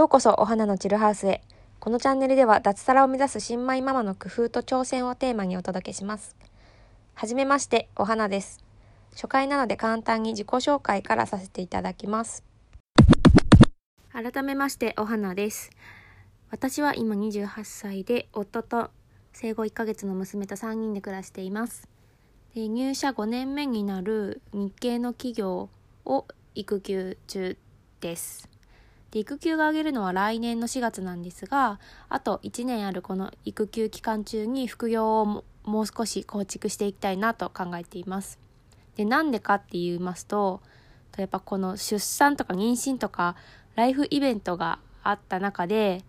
ようこそお花のチルハウスへ。このチャンネルでは脱サラを目指す新米ママの工夫と挑戦をテーマにお届けします。はじめまして、お花です。初回なので簡単に自己紹介からさせていただきます。改めまして、お花です。私は今28歳で、夫と生後1ヶ月の娘と3人で暮らしています。で入社5年目になる日系の企業を育休中です。で育休が上げるのは来年の4月なんですがあと1年あるこの育休期間中に副業をもう少し構築していきたいなと考えています。でなんでかって言いますとやっぱこの出産とか妊娠とかライフイベントがあった中で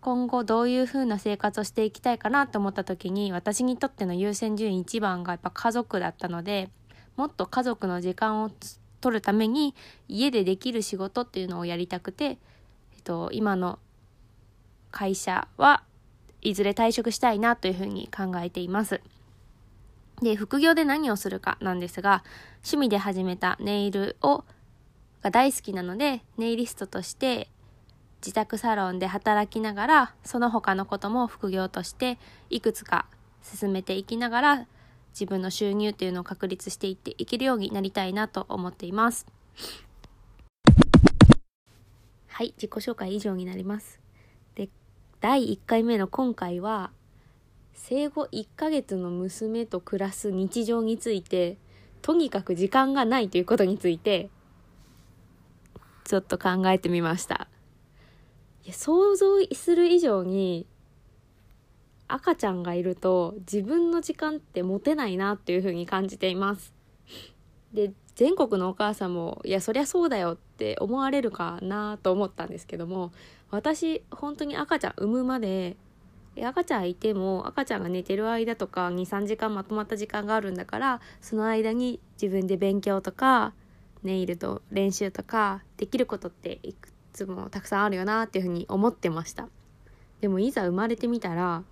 今後どういう風な生活をしていきたいかなと思った時に私にとっての優先順位一番がやっぱ家族だったのでもっと家族の時間を取るために家でできる仕事っていうのをやりたくて、えっと、今の会社はいずれ退職したいなというふうに考えています。で、副業で何をするかなんですが、趣味で始めたネイルをが大好きなので、ネイリストとして自宅サロンで働きながら、その他のことも副業としていくつか進めていきながら、自分の収入っていうのを確立していっていけるようになりたいなと思っています。はい、自己紹介以上になります。で、第1回目の今回は、生後1ヶ月の娘と暮らす日常について、とにかく時間がないということについて、ちょっと考えてみました。いや想像する以上に赤ちゃんがいると自分の時間って持てないなっていうふうに感じています。で全国のお母さんもいやそりゃそうだよって思われるかなと思ったんですけども私本当に赤ちゃん産むまで赤ちゃんいても赤ちゃんが寝てる間とか23時間まとまった時間があるんだからその間に自分で勉強とかネイルと練習とかできることっていくつもたくさんあるよなっていうふうに思ってましたでもいざ生まれてみたら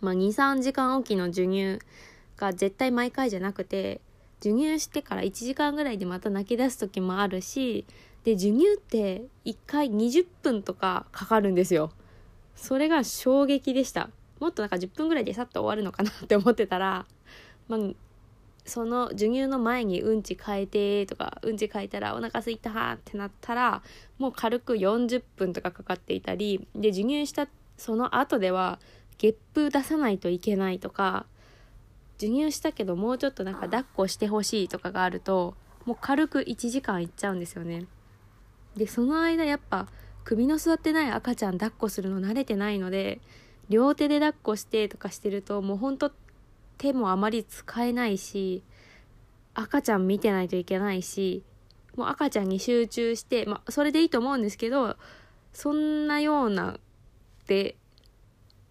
まあ、23時間おきの授乳が絶対毎回じゃなくて授乳してから1時間ぐらいでまた泣き出す時もあるしで授乳って1回20分とかかかるんですよ。それが衝撃でした。もっとなんか10分ぐらいでさっと終わるのかなって思ってたら、まあ、その授乳の前にうんち変えてとかうんち変えたらお腹すいたってなったらもう軽く40分とかかかっていたりで授乳したその後ではゲップ出さないといけないとか授乳したけどもうちょっとなんか抱っこしてほしいとかがあるともう軽く1時間いっちゃうんですよね。でその間やっぱ首の座ってない赤ちゃん抱っこするの慣れてないので両手で抱っこしてとかしてるともうほんと手もあまり使えないし赤ちゃん見てないといけないしもう赤ちゃんに集中してまあそれでいいと思うんですけどそんなようなで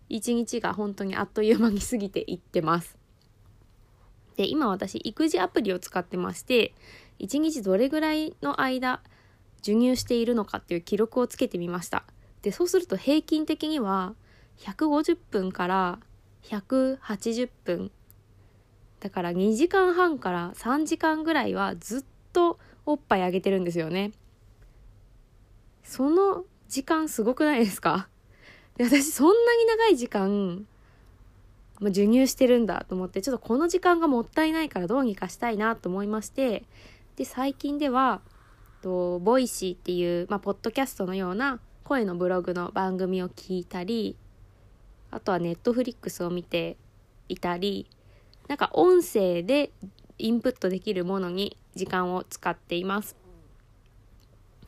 一日が本当にあっという間に過ぎていってます。で、今私、育児アプリを使ってまして、一日どれぐらいの間、授乳しているのかっていう記録をつけてみました。で、そうすると平均的には、150分から180分。だから2時間半から3時間ぐらいはずっとおっぱいあげてるんですよね。その時間すごくないですか？で私そんなに長い時間、まあ、授乳してるんだと思ってちょっとこの時間がもったいないからどうにかしたいなと思いましてで最近ではとボイシーっていう、まあ、ポッドキャストのような声のブログの番組を聞いたりあとはネットフリックスを見ていたりなんか音声でインプットできるものに時間を使っています。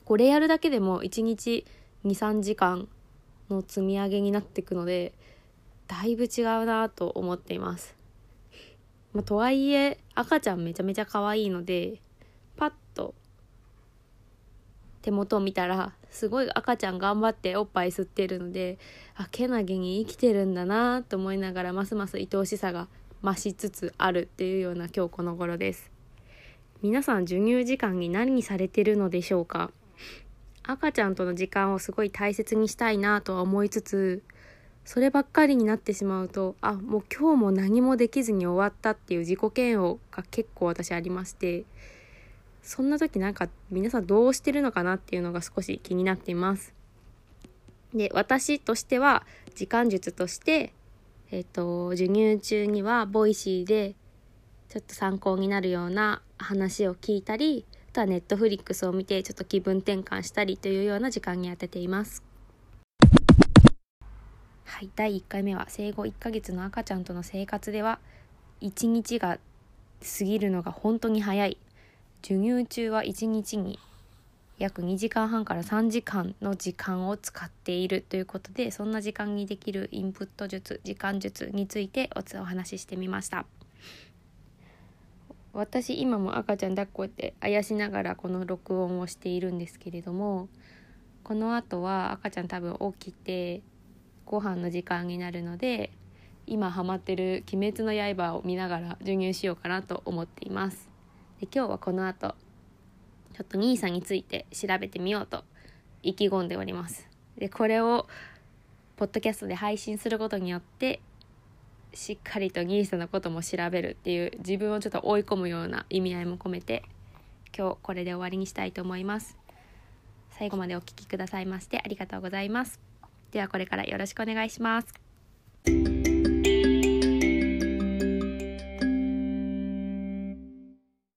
これやるだけでも1日2、3時間の積み上げになっていくのでだいぶ違うなと思っています。まあ、とはいえ赤ちゃんめちゃめちゃ可愛いのでパッと手元を見たらすごい赤ちゃん頑張っておっぱい吸ってるのであけなげに生きてるんだなと思いながらますます愛おしさが増しつつあるっていうような今日この頃です。皆さん授乳時間に何されてるのでしょうか？赤ちゃんとの時間をすごい大切にしたいなとは思いつつそればっかりになってしまうとあもう今日も何もできずに終わったっていう自己嫌悪が結構私ありましてそんな時なんか皆さんどうしてるのかなっていうのが少し気になっています。で私としては時間術としてえっ、と授乳中にはボイシーでちょっと参考になるような話を聞いたりとはネットフリックスを見てちょっと気分転換したりというような時間に当てています。はい第1回目は生後1ヶ月の赤ちゃんとの生活では1日が過ぎるのが本当に早い。授乳中は1日に約2時間半から3時間の時間を使っているということでそんな時間にできるインプット術時間術についてお話ししてみました。私今も赤ちゃん抱っこってあやしながらこの録音をしているんですけれどもこの後は赤ちゃん多分起きてご飯の時間になるので今ハマってる「鬼滅の刃」を見ながら授乳しようかなと思っています。で今日はこの後ちょっと NISA について調べてみようと意気込んでおります。でこれをポッドキャストで配信することによってしっかりとギースのことも調べるっていう自分をちょっと追い込むような意味合いも込めて今日これで終わりにしたいと思います。最後までお聴きくださいましてありがとうございます。ではこれからよろしくお願いします。